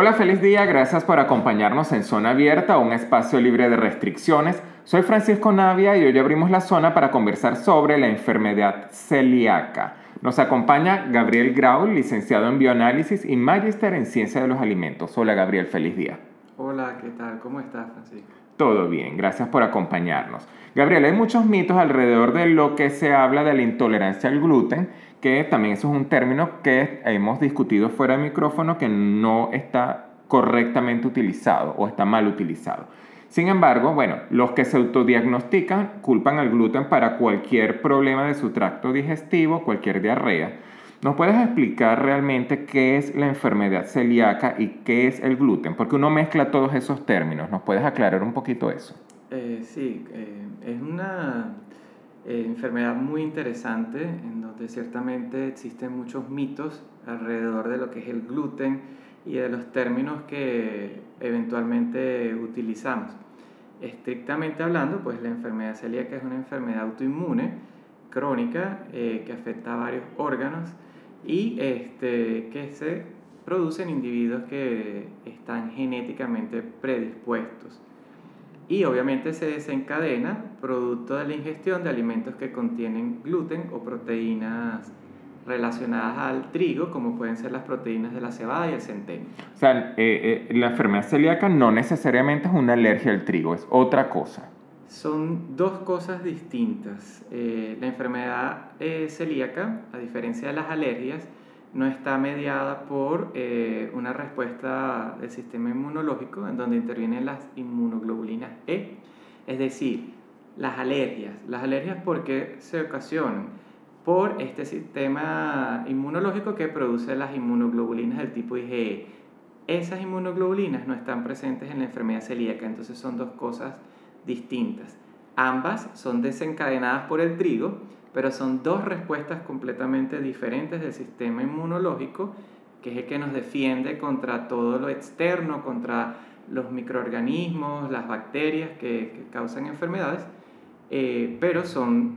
Hola, feliz día, gracias por acompañarnos en Zona Abierta, un espacio libre de restricciones. Soy Francisco Navia y hoy abrimos la zona para conversar sobre la enfermedad celíaca. Nos acompaña Gabriel Grau, licenciado en bioanálisis y magíster en ciencia de los alimentos. Hola Gabriel, feliz día. Hola, ¿qué tal? ¿Cómo estás, Francisco? Todo bien, gracias por acompañarnos. Gabriel, hay muchos mitos alrededor de lo que se habla de la intolerancia al gluten, que también eso es un término que hemos discutido fuera de micrófono que no está correctamente utilizado o está mal utilizado. Sin embargo, bueno, los que se autodiagnostican culpan al gluten para cualquier problema de su tracto digestivo, cualquier diarrea. ¿Nos puedes explicar realmente qué es la enfermedad celíaca y qué es el gluten? Porque uno mezcla todos esos términos. ¿Nos puedes aclarar un poquito eso? Eh, sí, eh, es una eh, enfermedad muy interesante en ciertamente existen muchos mitos alrededor de lo que es el gluten y de los términos que eventualmente utilizamos. Estrictamente hablando, pues la enfermedad celíaca es una enfermedad autoinmune crónica eh, que afecta a varios órganos y este, que se produce en individuos que están genéticamente predispuestos. Y obviamente se desencadena producto de la ingestión de alimentos que contienen gluten o proteínas relacionadas al trigo, como pueden ser las proteínas de la cebada y el centeno. O sea, eh, eh, la enfermedad celíaca no necesariamente es una alergia al trigo, es otra cosa. Son dos cosas distintas. Eh, la enfermedad celíaca, a diferencia de las alergias, no está mediada por una respuesta del sistema inmunológico en donde intervienen las inmunoglobulinas E, es decir, las alergias. Las alergias porque se ocasionan por este sistema inmunológico que produce las inmunoglobulinas del tipo IgE. Esas inmunoglobulinas no están presentes en la enfermedad celíaca, entonces son dos cosas distintas. Ambas son desencadenadas por el trigo, pero son dos respuestas completamente diferentes del sistema inmunológico, que es el que nos defiende contra todo lo externo, contra los microorganismos, las bacterias que, causan enfermedades, eh, pero son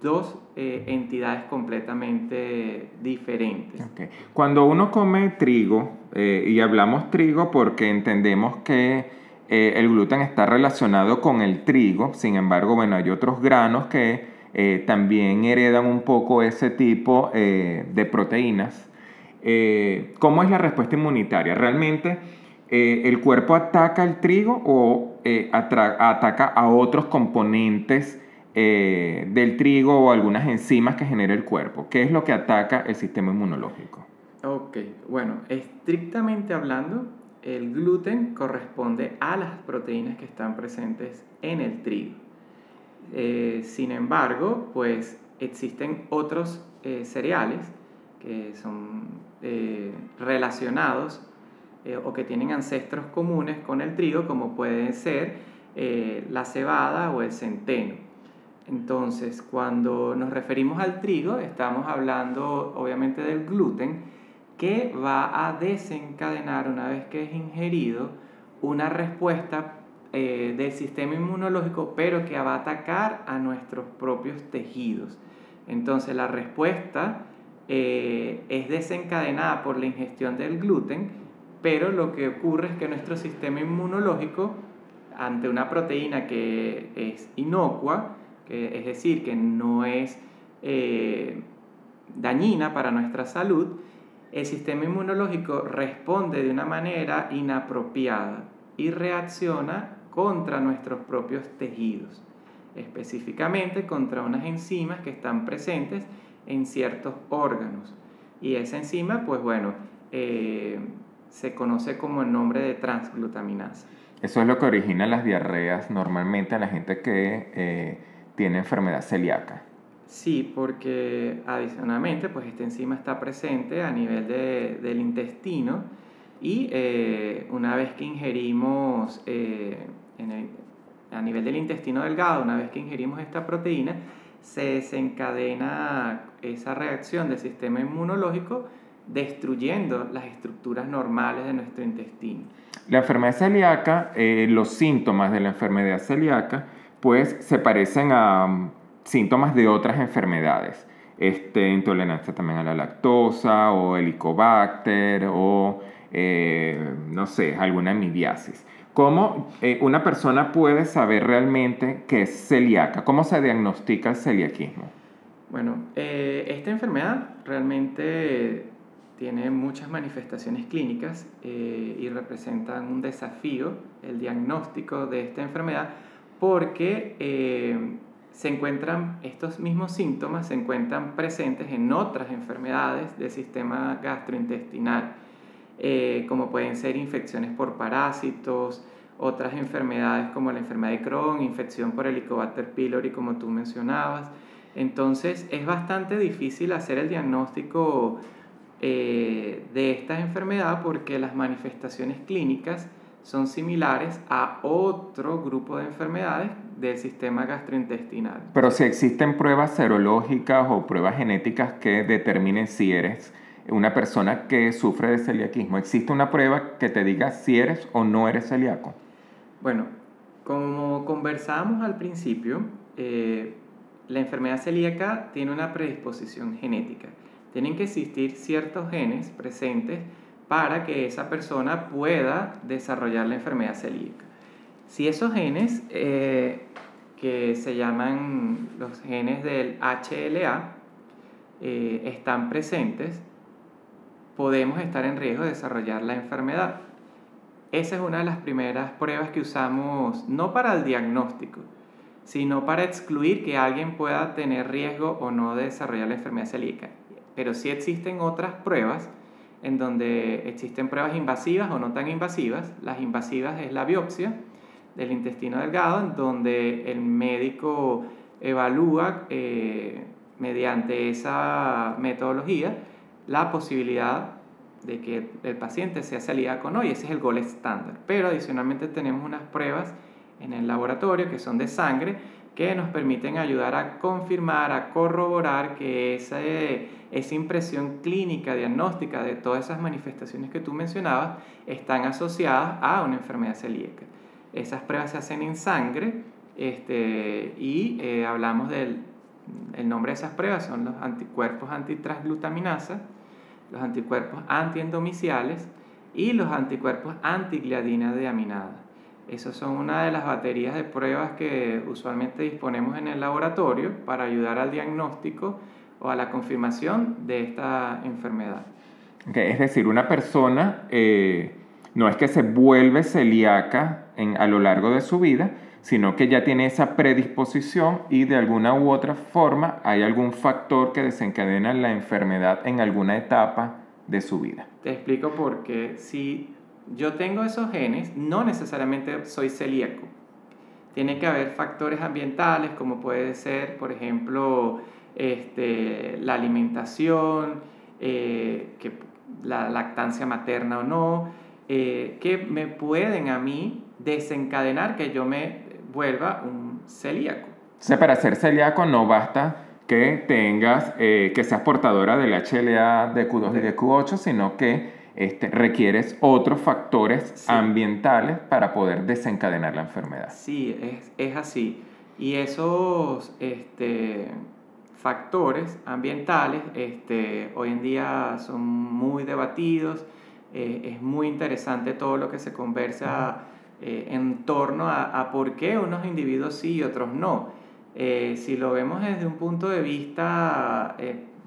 dos eh, entidades completamente diferentes. Cuando uno come trigo, eh, y hablamos trigo porque entendemos que eh, el gluten está relacionado con el trigo, sin embargo, bueno, hay otros granos que también heredan un poco ese tipo de proteínas. ¿Cómo es la respuesta inmunitaria? ¿Realmente el cuerpo ataca el trigo o ataca a otros componentes? Eh, del trigo o algunas enzimas que genera el cuerpo. ¿Qué es lo que ataca el sistema inmunológico? Ok, bueno, estrictamente hablando, el gluten corresponde a las proteínas que están presentes en el trigo. Eh, sin embargo, pues existen otros eh, cereales que son relacionados o que tienen ancestros comunes con el trigo, como pueden ser la cebada o el centeno. Entonces, cuando nos referimos al trigo, estamos hablando obviamente del gluten, que va a desencadenar una vez que es ingerido una respuesta eh, del sistema inmunológico, pero que va a atacar a nuestros propios tejidos. Entonces, la respuesta eh, es desencadenada por la ingestión del gluten, pero lo que ocurre es que nuestro sistema inmunológico, ante una proteína que es inocua, es decir, que no es eh, dañina para nuestra salud, el sistema inmunológico responde de una manera inapropiada y reacciona contra nuestros propios tejidos, específicamente contra unas enzimas que están presentes en ciertos órganos. Y esa enzima, pues bueno, eh, se conoce como el nombre de transglutaminasa. Eso es lo que origina las diarreas normalmente a la gente que... Eh, tiene enfermedad celíaca. Sí, porque adicionalmente, pues esta enzima está presente a nivel de, del intestino y eh, una vez que ingerimos eh, a nivel del intestino delgado, una vez que ingerimos esta proteína, se desencadena esa reacción del sistema inmunológico destruyendo las estructuras normales de nuestro intestino. La enfermedad celíaca, eh, los síntomas de la enfermedad celíaca pues se parecen a mm, síntomas de otras enfermedades. Este, intolerancia también a la lactosa o helicobacter o eh, no sé, alguna amibiasis. ¿Cómo eh, una persona puede saber realmente que es celíaca? ¿Cómo se diagnostica el celiaquismo? Bueno, esta enfermedad realmente tiene muchas manifestaciones clínicas y representan un desafío el diagnóstico de esta enfermedad porque se encuentran, estos mismos síntomas se encuentran presentes en otras enfermedades del sistema gastrointestinal, eh, como pueden ser infecciones por parásitos, otras enfermedades como la enfermedad de Crohn, infección por Helicobacter pylori, como tú mencionabas. Entonces es bastante difícil hacer el diagnóstico eh, de esta enfermedad porque las manifestaciones clínicas son similares a otro grupo de enfermedades del sistema gastrointestinal. Pero si existen pruebas serológicas o pruebas genéticas que determinen si eres una persona que sufre de celiaquismo, ¿existe una prueba que te diga si eres o no eres celíaco? Bueno, como conversábamos al principio, eh, la enfermedad celíaca tiene una predisposición genética. Tienen que existir ciertos genes presentes para que esa persona pueda desarrollar la enfermedad celíaca. Si esos genes, eh, que se llaman los genes del HLA, eh, están presentes, podemos estar en riesgo de desarrollar la enfermedad. Esa es una de las primeras pruebas que usamos no para el diagnóstico, sino para excluir que alguien pueda tener riesgo o no de desarrollar la enfermedad celíaca. Pero sí existen otras pruebas en donde existen pruebas invasivas o no tan invasivas. Las invasivas es la biopsia del intestino delgado, en donde el médico evalúa eh, mediante esa metodología la posibilidad de que el paciente sea celíaco o no, y ese es el gol estándar. Pero adicionalmente tenemos unas pruebas en el laboratorio que son de sangre que nos permiten ayudar a confirmar, a corroborar que esa, esa impresión clínica, diagnóstica de todas esas manifestaciones que tú mencionabas están asociadas a una enfermedad celíaca. Esas pruebas se hacen en sangre este, y eh, hablamos del el nombre de esas pruebas, son los anticuerpos antitransglutaminasa, los anticuerpos antiendomiciales y los anticuerpos antigliadina de aminada. Esas son una de las baterías de pruebas que usualmente disponemos en el laboratorio para ayudar al diagnóstico o a la confirmación de esta enfermedad. es decir, una persona eh, no es que se vuelve celíaca a lo largo de su vida, sino que ya tiene esa predisposición y de alguna u otra forma hay algún factor que desencadena la enfermedad en alguna etapa de su vida. Te explico por qué. Si yo tengo esos genes, no necesariamente soy celíaco. Tiene que haber factores ambientales como puede ser, por ejemplo, este, la alimentación, eh, que, la lactancia materna o no, eh, que me pueden a mí desencadenar que yo me vuelva un celíaco. O sea, para ser celíaco no basta que tengas, eh, que seas portadora del HLA de Q2 y de Q8, sino que este, requieres otros factores ambientales para poder desencadenar la enfermedad. Sí, es, es así. Y esos este, factores ambientales este, hoy en día son muy debatidos. Eh, es muy interesante todo lo que se conversa eh, en torno a, a, por qué unos individuos sí y otros no. Eh, si lo vemos desde un punto de vista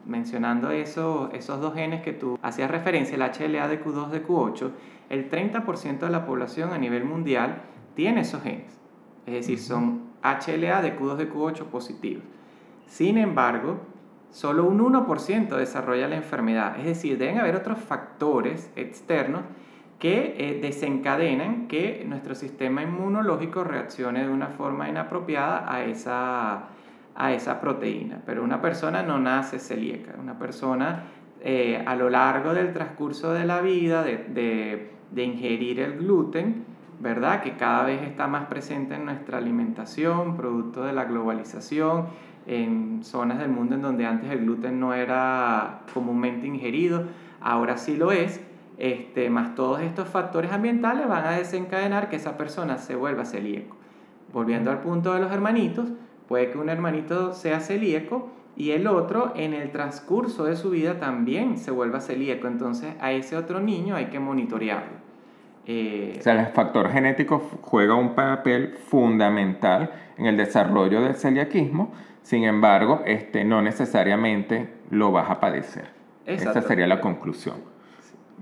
mencionando eso, esos dos genes que tú hacías referencia, el HLA de Q2 de Q8, el 30% de la población a nivel mundial tiene esos genes. Es decir, son HLA de Q2 de Q8 positivos. Sin embargo, solo un 1% desarrolla la enfermedad. Es decir, deben haber otros factores externos que eh, desencadenan que nuestro sistema inmunológico reaccione de una forma inapropiada a esa a esa proteína. Pero una persona no nace celíaca, una persona eh, a lo largo del transcurso de la vida, de, ingerir el gluten, ¿verdad? Que cada vez está más presente en nuestra alimentación, producto de la globalización, en zonas del mundo en donde antes el gluten no era comúnmente ingerido, ahora sí lo es, este, más todos estos factores ambientales van a desencadenar que esa persona se vuelva celíaco. Volviendo al punto de los hermanitos, Puede que un hermanito sea celíaco y el otro en el transcurso de su vida también se vuelva celíaco. Entonces a ese otro niño hay que monitorearlo. Eh, o sea, el factor genético juega un papel fundamental en el desarrollo del celiaquismo, sin embargo, este, no necesariamente lo vas a padecer. Esa sería la conclusión.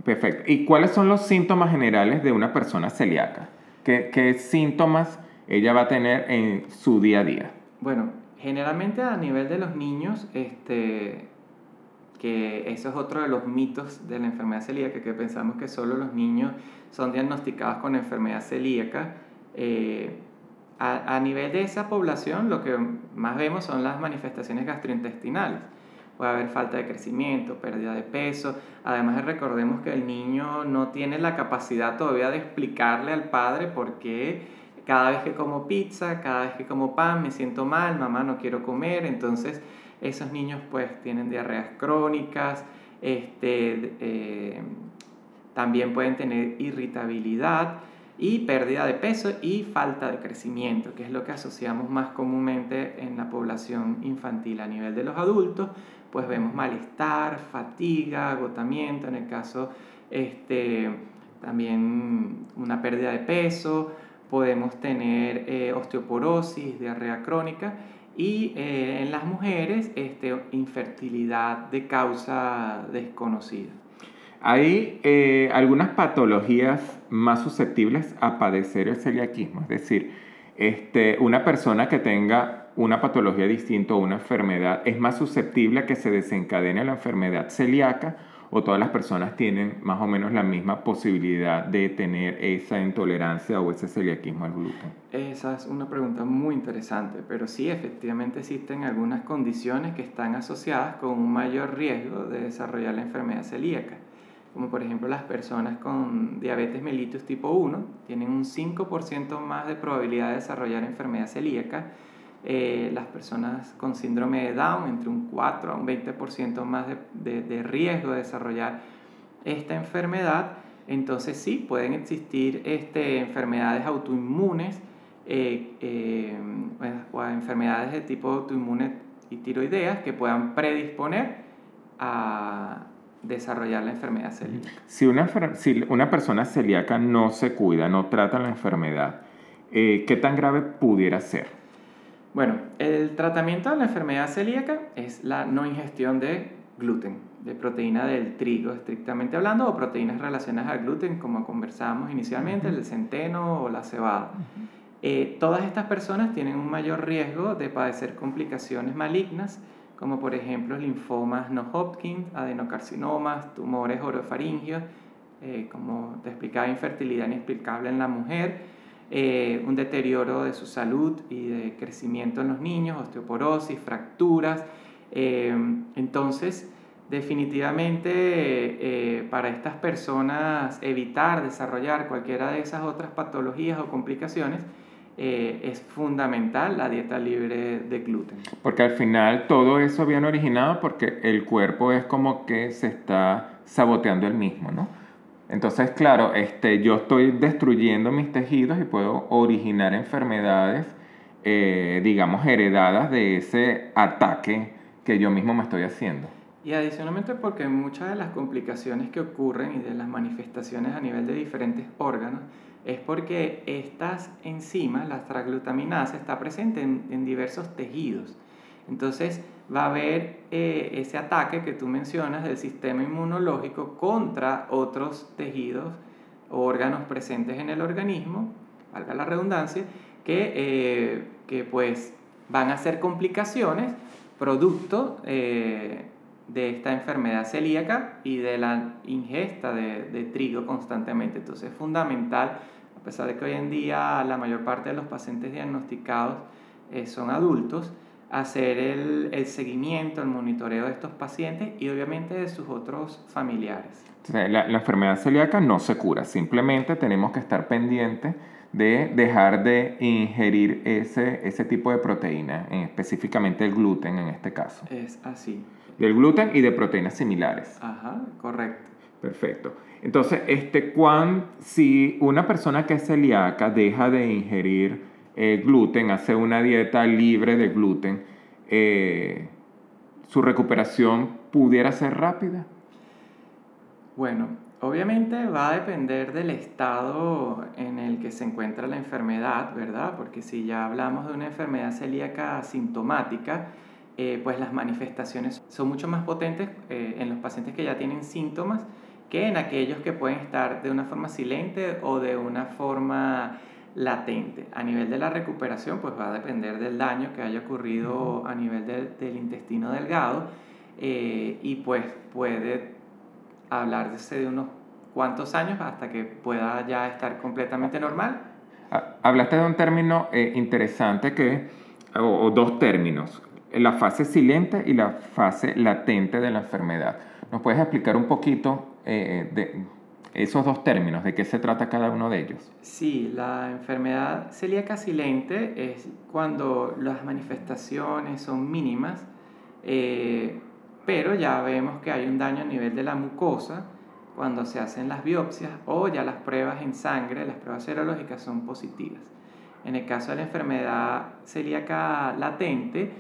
Perfecto. ¿Y cuáles son los síntomas generales de una persona celíaca? ¿Qué, ¿Qué, síntomas ella va a tener en su día a día? Bueno, generalmente a nivel de los niños, este, que eso es otro de los mitos de la enfermedad celíaca, que pensamos que solo los niños son diagnosticados con enfermedad celíaca. Eh, a, nivel de esa población, lo que más vemos son las manifestaciones gastrointestinales. Puede haber falta de crecimiento, pérdida de peso. Además, recordemos que el niño no tiene la capacidad todavía de explicarle al padre por qué cada vez que como pizza, cada vez que como pan me siento mal, mamá no quiero comer. Entonces, esos niños pues tienen diarreas crónicas, este, eh, también pueden tener irritabilidad y pérdida de peso y falta de crecimiento, que es lo que asociamos más comúnmente en la población infantil. A nivel de los adultos, pues vemos malestar, fatiga, agotamiento, en el caso este, también una pérdida de peso, podemos tener eh, osteoporosis, diarrea crónica y eh, en las mujeres este, infertilidad de causa desconocida. Hay eh, algunas patologías más susceptibles a padecer el celiaquismo, es decir, este, una persona que tenga una patología distinta o una enfermedad es más susceptible a que se desencadene la enfermedad celíaca o todas las personas tienen más o menos la misma posibilidad de tener esa intolerancia o ese celiaquismo al gluten? Esa es una pregunta muy interesante, pero sí, efectivamente existen algunas condiciones que están asociadas con un mayor riesgo de desarrollar la enfermedad celíaca, como por ejemplo las personas con diabetes mellitus tipo 1 tienen un 5% más de probabilidad de desarrollar enfermedad celíaca eh, las personas con síndrome de Down entre un 4 a un 20% más de, de, riesgo de desarrollar esta enfermedad. Entonces sí, pueden existir este, enfermedades autoinmunes eh, eh, o enfermedades de tipo autoinmune y tiroideas que puedan predisponer a desarrollar la enfermedad celíaca. Si una, si una persona celíaca no se cuida, no trata la enfermedad, ¿qué tan grave pudiera ser? Bueno, el tratamiento de la enfermedad celíaca es la no ingestión de gluten, de proteína del trigo, estrictamente hablando, o proteínas relacionadas al gluten, como conversábamos inicialmente, el centeno o la cebada. Eh, todas estas personas tienen un mayor riesgo de padecer complicaciones malignas, como por ejemplo linfomas no Hodgkin, adenocarcinomas, tumores orofaringios, eh, como te explicaba, infertilidad inexplicable en la mujer, eh, un deterioro de su salud y de crecimiento en los niños, osteoporosis, fracturas. Eh, entonces, definitivamente para estas personas evitar desarrollar cualquiera de esas otras patologías o complicaciones, es fundamental la dieta libre de gluten. Porque al final todo eso viene originado porque el cuerpo es como que se está saboteando el mismo, ¿no? Entonces, claro, este, yo estoy destruyendo mis tejidos y puedo originar enfermedades, eh, digamos, heredadas de ese ataque que yo mismo me estoy haciendo. Y adicionalmente porque muchas de las complicaciones que ocurren y de las manifestaciones a nivel de diferentes órganos es porque estas enzimas, las transglutaminasas, está presente en, en diversos tejidos. Entonces, va a haber eh, ese ataque que tú mencionas del sistema inmunológico contra otros tejidos o órganos presentes en el organismo, valga la redundancia, que, eh, que pues van a ser complicaciones producto eh, de esta enfermedad celíaca y de la ingesta de, de, trigo constantemente. Entonces es fundamental, a pesar de que hoy en día la mayor parte de los pacientes diagnosticados son adultos, hacer el, el, seguimiento, el monitoreo de estos pacientes y obviamente de sus otros familiares. La, la, enfermedad celíaca no se cura, simplemente tenemos que estar pendientes de dejar de ingerir ese, ese tipo de proteína, específicamente el gluten en este caso. Es así. Del gluten y de proteínas similares. Ajá, correcto. Perfecto. Entonces, este, cuán, si una persona que es celíaca deja de ingerir gluten, hace una dieta libre de gluten, eh, su recuperación pudiera ser rápida? Bueno, obviamente va a depender del estado en el que se encuentra la enfermedad, ¿verdad? Porque si ya hablamos de una enfermedad celíaca sintomática, eh, pues las manifestaciones son mucho más potentes eh, en los pacientes que ya tienen síntomas que en aquellos que pueden estar de una forma silente o de una forma latente. A nivel de la recuperación, pues va a depender del daño que haya ocurrido a nivel del intestino delgado eh, y pues puede hablarse de unos cuantos años hasta que pueda ya estar completamente normal. Ah, hablaste de un término interesante que, o dos términos, la fase silente y la fase latente de la enfermedad. ¿Nos puedes explicar un poquito eh, de esos dos términos, de qué se trata cada uno de ellos? Sí, la enfermedad celíaca silente es cuando las manifestaciones son mínimas, eh, pero ya vemos que hay un daño a nivel de la mucosa cuando se hacen las biopsias o ya las pruebas en sangre, las pruebas serológicas son positivas. En el caso de la enfermedad celíaca latente,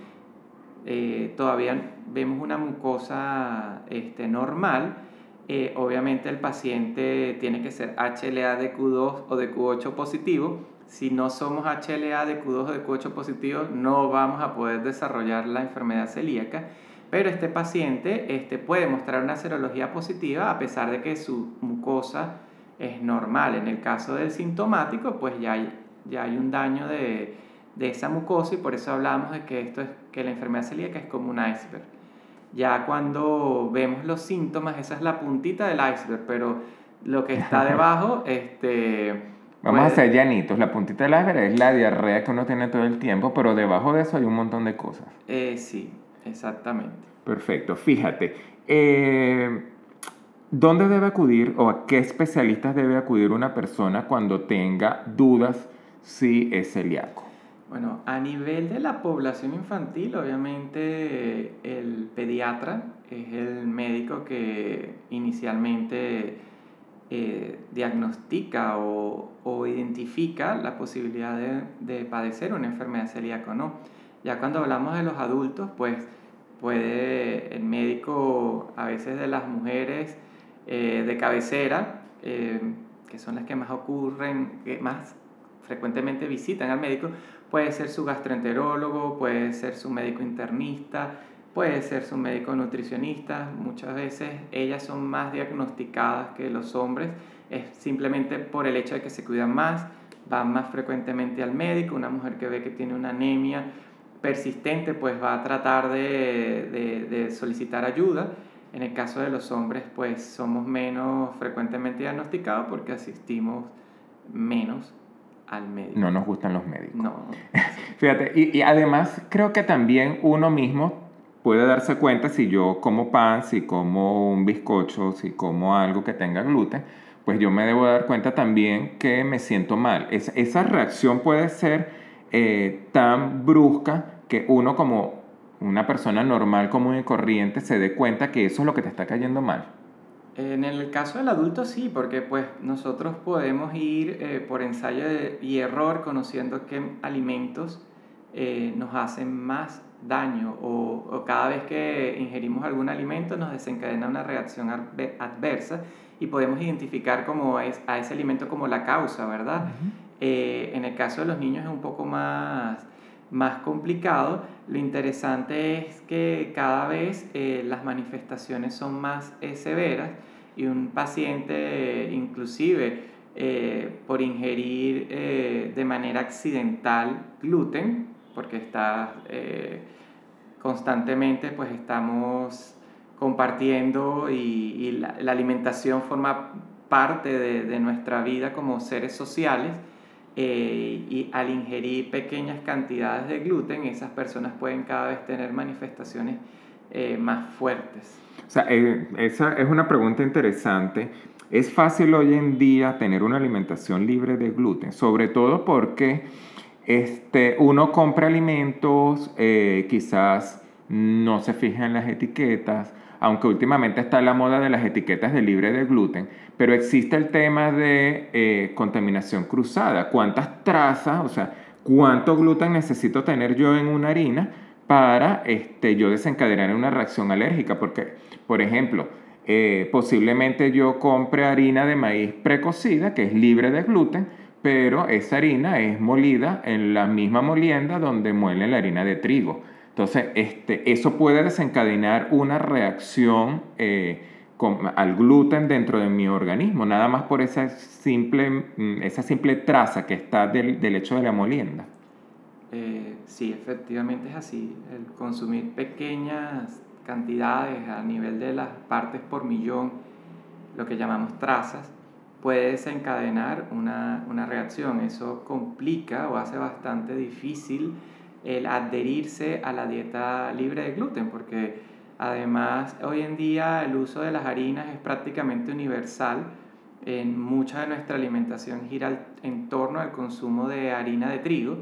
eh, todavía vemos una mucosa este, normal. Eh, obviamente el paciente tiene que ser HLA de Q2 o de Q8 positivo. Si no somos HLA de Q2 o de Q8 positivo, no vamos a poder desarrollar la enfermedad celíaca. Pero este paciente este, puede mostrar una serología positiva a pesar de que su mucosa es normal. En el caso del sintomático, pues ya hay, ya hay un daño de, de esa mucosa y por eso hablamos de que, esto es, que la enfermedad celíaca es como un iceberg. Ya cuando vemos los síntomas, esa es la puntita del iceberg, pero lo que está debajo, este... Vamos a ser llanitos, la puntita del iceberg es la diarrea que uno tiene todo el tiempo, pero debajo de eso hay un montón de cosas. Eh, sí, exactamente. Perfecto, fíjate. Eh, ¿Dónde debe acudir o a qué especialistas debe acudir una persona cuando tenga dudas si es celíaco? Bueno, a nivel de la población infantil, obviamente el pediatra es el médico que inicialmente eh, diagnostica o, identifica la posibilidad de, padecer una enfermedad celíaca o no. Ya cuando hablamos de los adultos, pues puede el médico, a veces de las mujeres eh, de cabecera, eh, que son las que más ocurren, que más frecuentemente visitan al médico, Puede ser su gastroenterólogo, puede ser su médico internista, puede ser su médico nutricionista. Muchas veces ellas son más diagnosticadas que los hombres. Es simplemente por el hecho de que se cuidan más, van más frecuentemente al médico. Una mujer que ve que tiene una anemia persistente, pues va a tratar de, de, de solicitar ayuda. En el caso de los hombres, pues somos menos frecuentemente diagnosticados porque asistimos menos al médico. No nos gustan los médicos. No. Fíjate, y, y, además creo que también uno mismo puede darse cuenta si yo como pan, si como un bizcocho, si como algo que tenga gluten, pues yo me debo dar cuenta también que me siento mal. Es, esa reacción puede ser eh, tan brusca que uno como una persona normal, común y corriente, se dé cuenta que eso es lo que te está cayendo mal. En el caso del adulto sí, porque pues nosotros podemos ir eh, por ensayo y error conociendo qué alimentos eh, nos hacen más daño o, o, cada vez que ingerimos algún alimento nos desencadena una reacción adversa y podemos identificar como es, a ese alimento como la causa, ¿verdad? Eh, en el caso de los niños es un poco más más complicado. Lo interesante es que cada vez eh, las manifestaciones son más eh, severas y un paciente inclusive eh, por ingerir de manera accidental gluten, porque está constantemente pues estamos compartiendo y, la, alimentación forma parte de nuestra vida como seres sociales, eh, y al ingerir pequeñas cantidades de gluten, esas personas pueden cada vez tener manifestaciones eh, más fuertes. O sea, eh, esa es una pregunta interesante. ¿Es fácil hoy en día tener una alimentación libre de gluten? Sobre todo porque este, uno compra alimentos, quizás no se fija en las etiquetas, aunque últimamente está la moda de las etiquetas de libre de gluten, pero existe el tema de eh, contaminación cruzada. ¿Cuántas trazas, o sea, cuánto gluten necesito tener yo en una harina para este, yo desencadenar una reacción alérgica, porque, por ejemplo, eh, posiblemente yo compre harina de maíz precocida, que es libre de gluten, pero esa harina es molida en la misma molienda donde muelen la harina de trigo. Entonces, este, eso puede desencadenar una reacción eh, al gluten dentro de mi organismo, nada más por esa simple, mm, esa simple traza que está del, del hecho de la molienda. Eh, sí, efectivamente es así. El consumir pequeñas cantidades a nivel de las partes por millón, lo que llamamos trazas, puede desencadenar una, una reacción. Eso complica o hace bastante difícil el adherirse a la dieta libre de gluten, porque además hoy en día el uso de las harinas es prácticamente universal. En mucha de nuestra alimentación gira en torno al consumo de harina de trigo,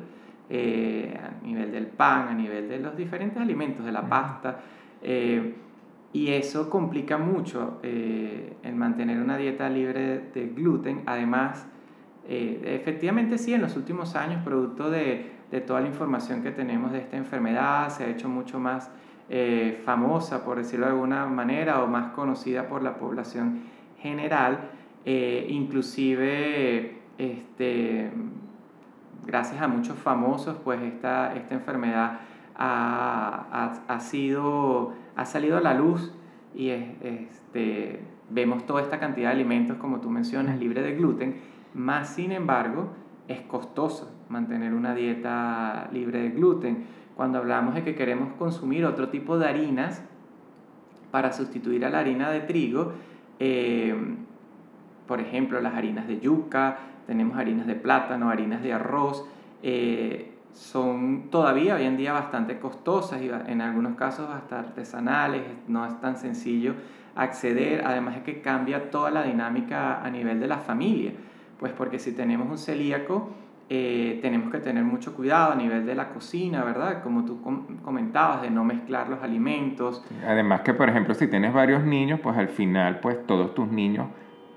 eh, a nivel del pan, a nivel de los diferentes alimentos, de la pasta. Eh, y eso complica mucho eh, el mantener una dieta libre de gluten. Además, efectivamente sí, en los últimos años, producto de, de, toda la información que tenemos de esta enfermedad, se ha hecho mucho más eh, famosa, por decirlo de alguna manera, o más conocida por la población general. inclusive, este, gracias a muchos famosos, pues esta, esta enfermedad ha, ha, ha sido ha salido a la luz y este, vemos toda esta cantidad de alimentos, como tú mencionas, libre de gluten, más sin embargo es costoso mantener una dieta libre de gluten. Cuando hablamos de que queremos consumir otro tipo de harinas para sustituir a la harina de trigo, eh, por ejemplo, las harinas de yuca, tenemos harinas de plátano, harinas de arroz, eh, son todavía hoy en día bastante costosas y en algunos casos hasta artesanales, no es tan sencillo acceder, además es que cambia toda la dinámica a nivel de la familia, pues porque si tenemos un celíaco, eh, tenemos que tener mucho cuidado a nivel de la cocina, ¿verdad? Como tú comentabas, de no mezclar los alimentos. Además que, por ejemplo, si tienes varios niños, pues al final, pues todos tus niños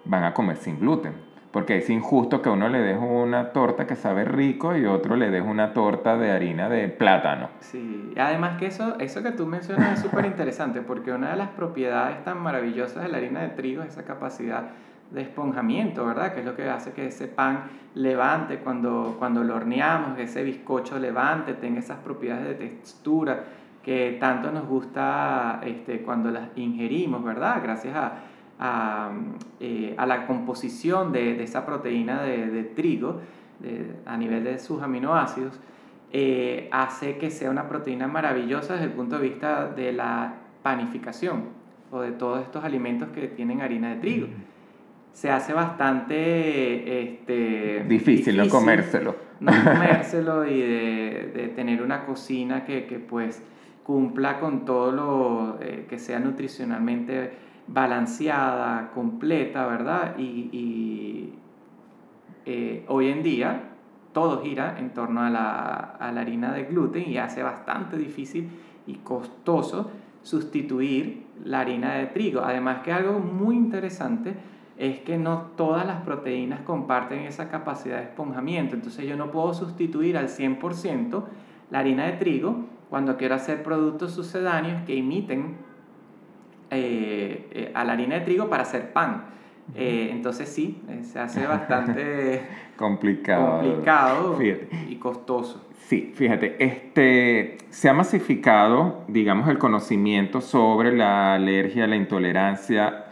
van a comer sin gluten. Porque es injusto que uno le deje una torta que sabe rico y otro le deje una torta de harina de plátano. Sí, además que eso, eso que tú mencionas es súper interesante porque una de las propiedades tan maravillosas de la harina de trigo es esa capacidad de esponjamiento, ¿verdad? Que es lo que hace que ese pan levante cuando, cuando lo horneamos, que ese bizcocho levante, tenga esas propiedades de textura que tanto nos gusta este, cuando las ingerimos, ¿verdad? Gracias a eh, a, la composición de, esa proteína de, trigo a nivel de sus aminoácidos, eh, hace que sea una proteína maravillosa desde el punto de vista de la panificación o de todos estos alimentos que tienen harina de trigo. Se hace bastante este, difícil, no comérselo. No comérselo y de, tener una cocina que, que, pues cumpla con todo lo eh, que sea nutricionalmente balanceada, completa, ¿verdad? Y, eh, hoy en día todo gira en torno a la, a la harina de gluten y hace bastante difícil y costoso sustituir la harina de trigo. Además que algo muy interesante es que no todas las proteínas comparten esa capacidad de esponjamiento. Entonces yo no puedo sustituir al 100% la harina de trigo cuando quiero hacer productos sucedáneos que imiten eh, eh, a la harina de trigo para hacer pan. Eh, entonces sí, se hace bastante complicado, complicado y costoso. Sí, fíjate, este, se ha masificado, digamos, el conocimiento sobre la alergia, la intolerancia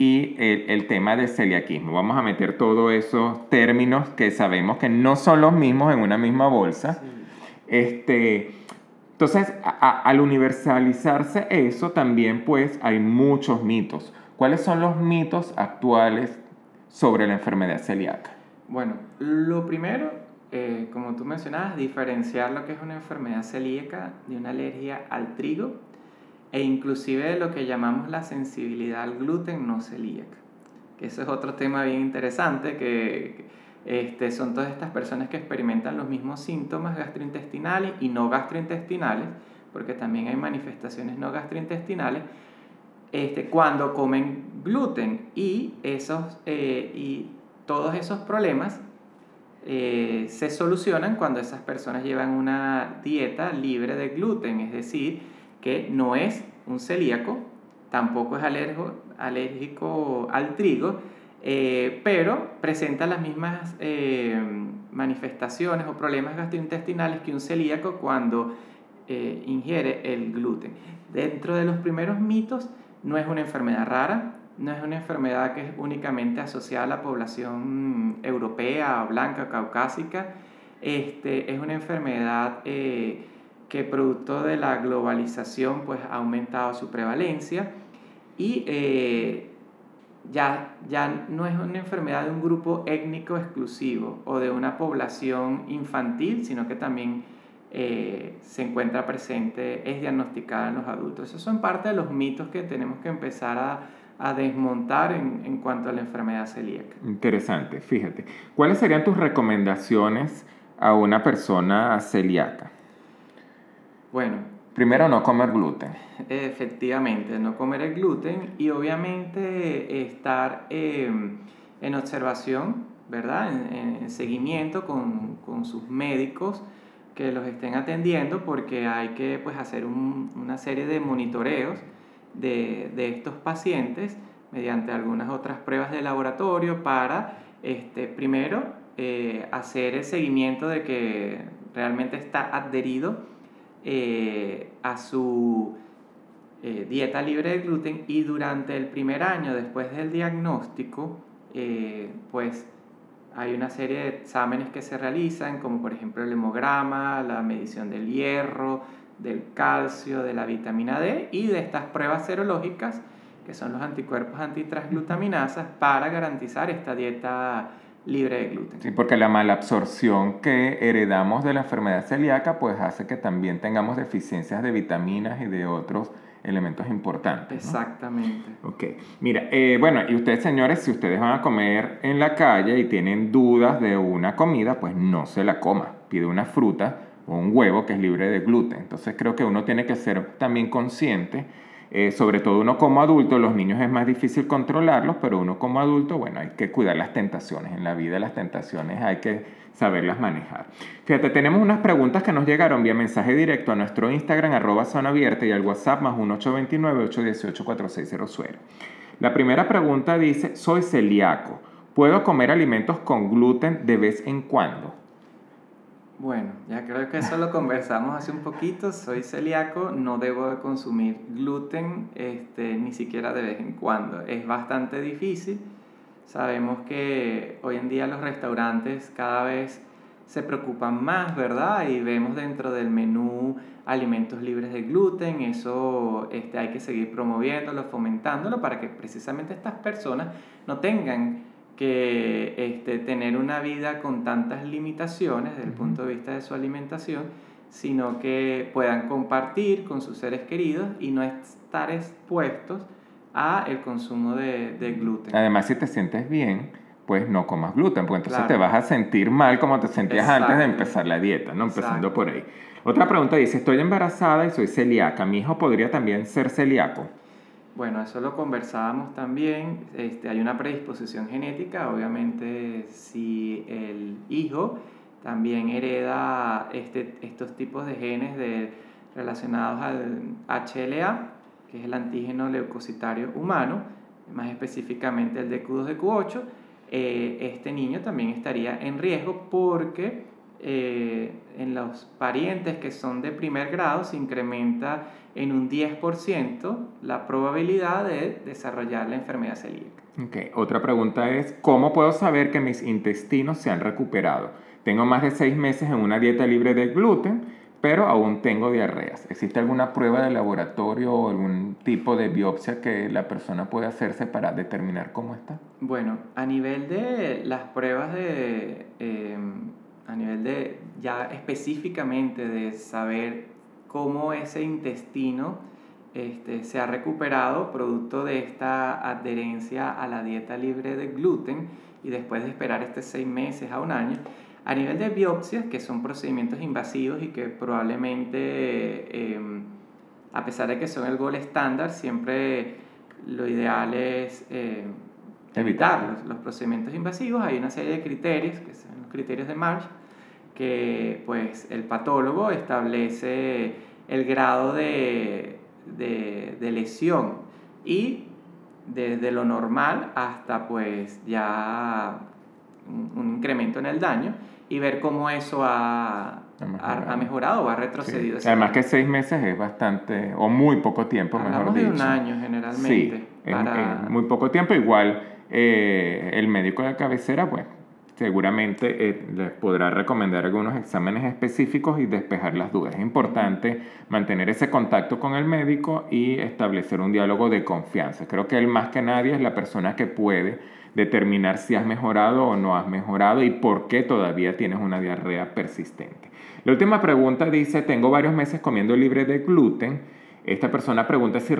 y el, tema del celiaquismo. Vamos a meter todos esos términos que sabemos que no son los mismos en una misma bolsa. Este, entonces, al universalizarse eso, también pues hay muchos mitos. ¿Cuáles son los mitos actuales sobre la enfermedad celíaca? Bueno, lo primero, eh, como tú mencionabas, diferenciar lo que es una enfermedad celíaca de una alergia al trigo e inclusive lo que llamamos la sensibilidad al gluten no celíaca. Eso es otro tema bien interesante que este, son todas estas personas que experimentan los mismos síntomas gastrointestinales y no gastrointestinales, porque también hay manifestaciones no gastrointestinales, este, cuando comen gluten y, esos, eh, y todos esos problemas eh, se solucionan cuando esas personas llevan una dieta libre de gluten, es decir, que no es un celíaco, tampoco es alérgico, al trigo, eh, pero presenta las mismas eh, manifestaciones o problemas gastrointestinales que un celíaco cuando eh, ingiere el gluten. Dentro de los primeros mitos, no es una enfermedad rara, no es una enfermedad que es únicamente asociada a la población europea, blanca, caucásica, este, es una enfermedad que producto de la globalización pues, ha aumentado su prevalencia y ya, ya no es una enfermedad de un grupo étnico exclusivo o de una población infantil, sino que también eh, se encuentra presente, es diagnosticada en los adultos. Esos son parte de los mitos que tenemos que empezar a, a desmontar en, en, cuanto a la enfermedad celíaca. Interesante, fíjate. ¿Cuáles serían tus recomendaciones a una persona celíaca? Bueno, Primero, no comer gluten. Efectivamente, no comer el gluten y obviamente estar em, en observación, ¿verdad? En, seguimiento con, con, sus médicos que los estén atendiendo porque hay que pues, hacer un, una serie de monitoreos de, de, estos pacientes mediante algunas otras pruebas de laboratorio para, este, primero, eh, hacer el seguimiento de que realmente está adherido eh, a su eh, dieta libre de gluten y durante el primer año después del diagnóstico, eh, pues hay una serie de exámenes que se realizan, como por ejemplo el hemograma, la medición del hierro, del calcio, de la vitamina D y de estas pruebas serológicas, que son los anticuerpos antitransglutaminasas, para garantizar esta dieta libre de gluten. Sí, porque la mala absorción que heredamos de la enfermedad celíaca pues hace que también tengamos deficiencias de vitaminas y de otros elementos importantes. Exactamente. Ok, mira, eh, bueno, y ustedes señores, si ustedes van a comer en la calle y tienen dudas de una comida, pues no se la coma, pide una fruta o un huevo que es libre de gluten. Entonces creo que uno tiene que ser también consciente eh, sobre todo uno como adulto, los niños es más difícil controlarlos, pero uno como adulto, bueno, hay que cuidar las tentaciones. En la vida las tentaciones hay que saberlas manejar. Fíjate, tenemos unas preguntas que nos llegaron vía mensaje directo a nuestro Instagram, arroba zona abierta, y al WhatsApp más 1-829-818-4600. La primera pregunta dice, soy celíaco. ¿Puedo comer alimentos con gluten de vez en cuando? Bueno, ya creo que eso lo conversamos hace un poquito. Soy celíaco, no debo de consumir gluten este, ni siquiera de vez en cuando. Es bastante difícil. Sabemos que hoy en día los restaurantes cada vez se preocupan más, ¿verdad? Y vemos dentro del menú alimentos libres de gluten. Eso este, hay que seguir promoviéndolo, fomentándolo para que precisamente estas personas no tengan que este, tener una vida con tantas limitaciones desde el punto de vista de su alimentación, sino que puedan compartir con sus seres queridos y no estar expuestos a el consumo de, de gluten. Además, si te sientes bien, pues no comas gluten, porque entonces te vas a sentir mal como te sentías antes de empezar la dieta, ¿no? Empezando por ahí. Otra pregunta dice, estoy embarazada y soy celíaca, ¿mi hijo podría también ser celíaco? Bueno, eso lo conversábamos también. Este, hay una predisposición genética, obviamente si el hijo también hereda este, estos tipos de genes de, relacionados al HLA, que es el antígeno leucocitario humano, más específicamente el DQ2-DQ8, eh, este niño también estaría en riesgo porque eh, en los parientes que son de primer grado se incrementa en un 10% la probabilidad de desarrollar la enfermedad celíaca. Okay. Otra pregunta es, ¿cómo puedo saber que mis intestinos se han recuperado? Tengo más de seis meses en una dieta libre de gluten, pero aún tengo diarreas. ¿Existe alguna prueba de laboratorio o algún tipo de biopsia que la persona puede hacerse para determinar cómo está? Bueno, a nivel de las pruebas de... Em, a nivel de ya específicamente de saber cómo ese intestino este, se ha recuperado producto de esta adherencia a la dieta libre de gluten y después de esperar este seis meses a un año. A nivel de biopsias, que son procedimientos invasivos y que probablemente, em, a pesar de que son el gol estándar, siempre lo ideal es eh, evitar los, los, procedimientos invasivos. Hay una serie de criterios que son criterios de Marsh, que pues el patólogo establece el grado de, de, lesión y desde lo normal hasta pues ya un, incremento en el daño y ver cómo eso ha, ha, mejorado. o ha retrocedido. Además que seis meses es bastante, o muy poco tiempo, mejor dicho. de un año generalmente. Sí, es, muy poco tiempo. Igual eh, el médico de cabecera, pues seguramente eh, les podrá recomendar algunos exámenes específicos y despejar las dudas. Es importante mantener ese contacto con el médico y establecer un diálogo de confianza. Creo que él más que nadie es la persona que puede determinar si has mejorado o no has mejorado y por qué todavía tienes una diarrea persistente. La última pregunta dice, tengo varios meses comiendo libre de gluten. Esta persona pregunta si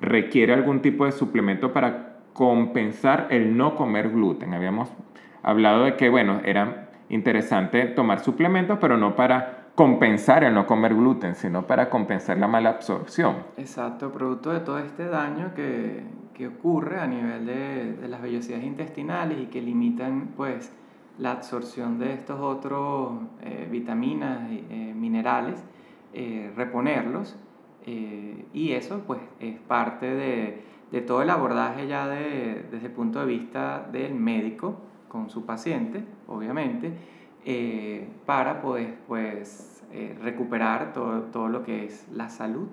requiere algún tipo de suplemento para compensar el no comer gluten. Habíamos hablado de que, bueno, era interesante tomar suplementos, pero no para compensar el no comer gluten, sino para compensar la mala absorción. Exacto, producto de todo este daño que, que ocurre a nivel de, de, las vellosidades intestinales y que limitan, pues, la absorción de estos otros eh, vitaminas eh, minerales, eh, reponerlos, y eso, pues, es parte de, de todo el abordaje ya de, desde el punto de vista del médico, con su paciente, obviamente, eh, para poder pues, eh, recuperar todo, todo lo que es la salud.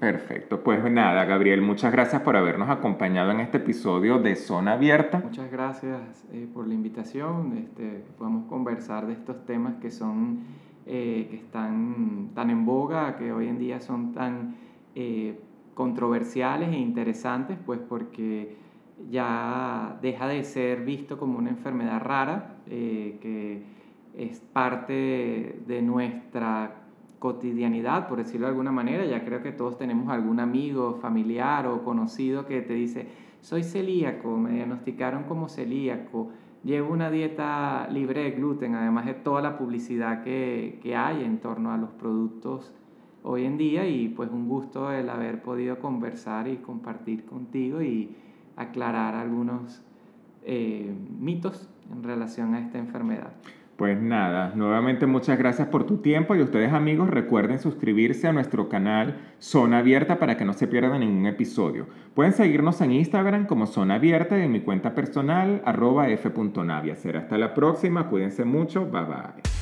Perfecto, pues nada, Gabriel, muchas gracias por habernos acompañado en este episodio de Zona Abierta. Muchas gracias eh, por la invitación, este, podemos conversar de estos temas que son, que están tan en boga, que hoy en día son tan controversiales e interesantes, pues porque ya deja de ser visto como una enfermedad rara, eh, que es parte de nuestra cotidianidad, por decirlo de alguna manera. Ya creo que todos tenemos algún amigo, familiar o conocido que te dice, soy celíaco, me diagnosticaron como celíaco, llevo una dieta libre de gluten, además de toda la publicidad que, que hay en torno a los productos hoy en día y pues un gusto el haber podido conversar y compartir contigo y aclarar algunos eh, mitos en relación a esta enfermedad. Pues nada, nuevamente muchas gracias por tu tiempo y ustedes amigos recuerden suscribirse a nuestro canal Zona Abierta para que no se pierdan ningún episodio. Pueden seguirnos en Instagram como Zona Abierta y en mi cuenta personal arroba f.navia. Será hasta la próxima, cuídense mucho, bye bye.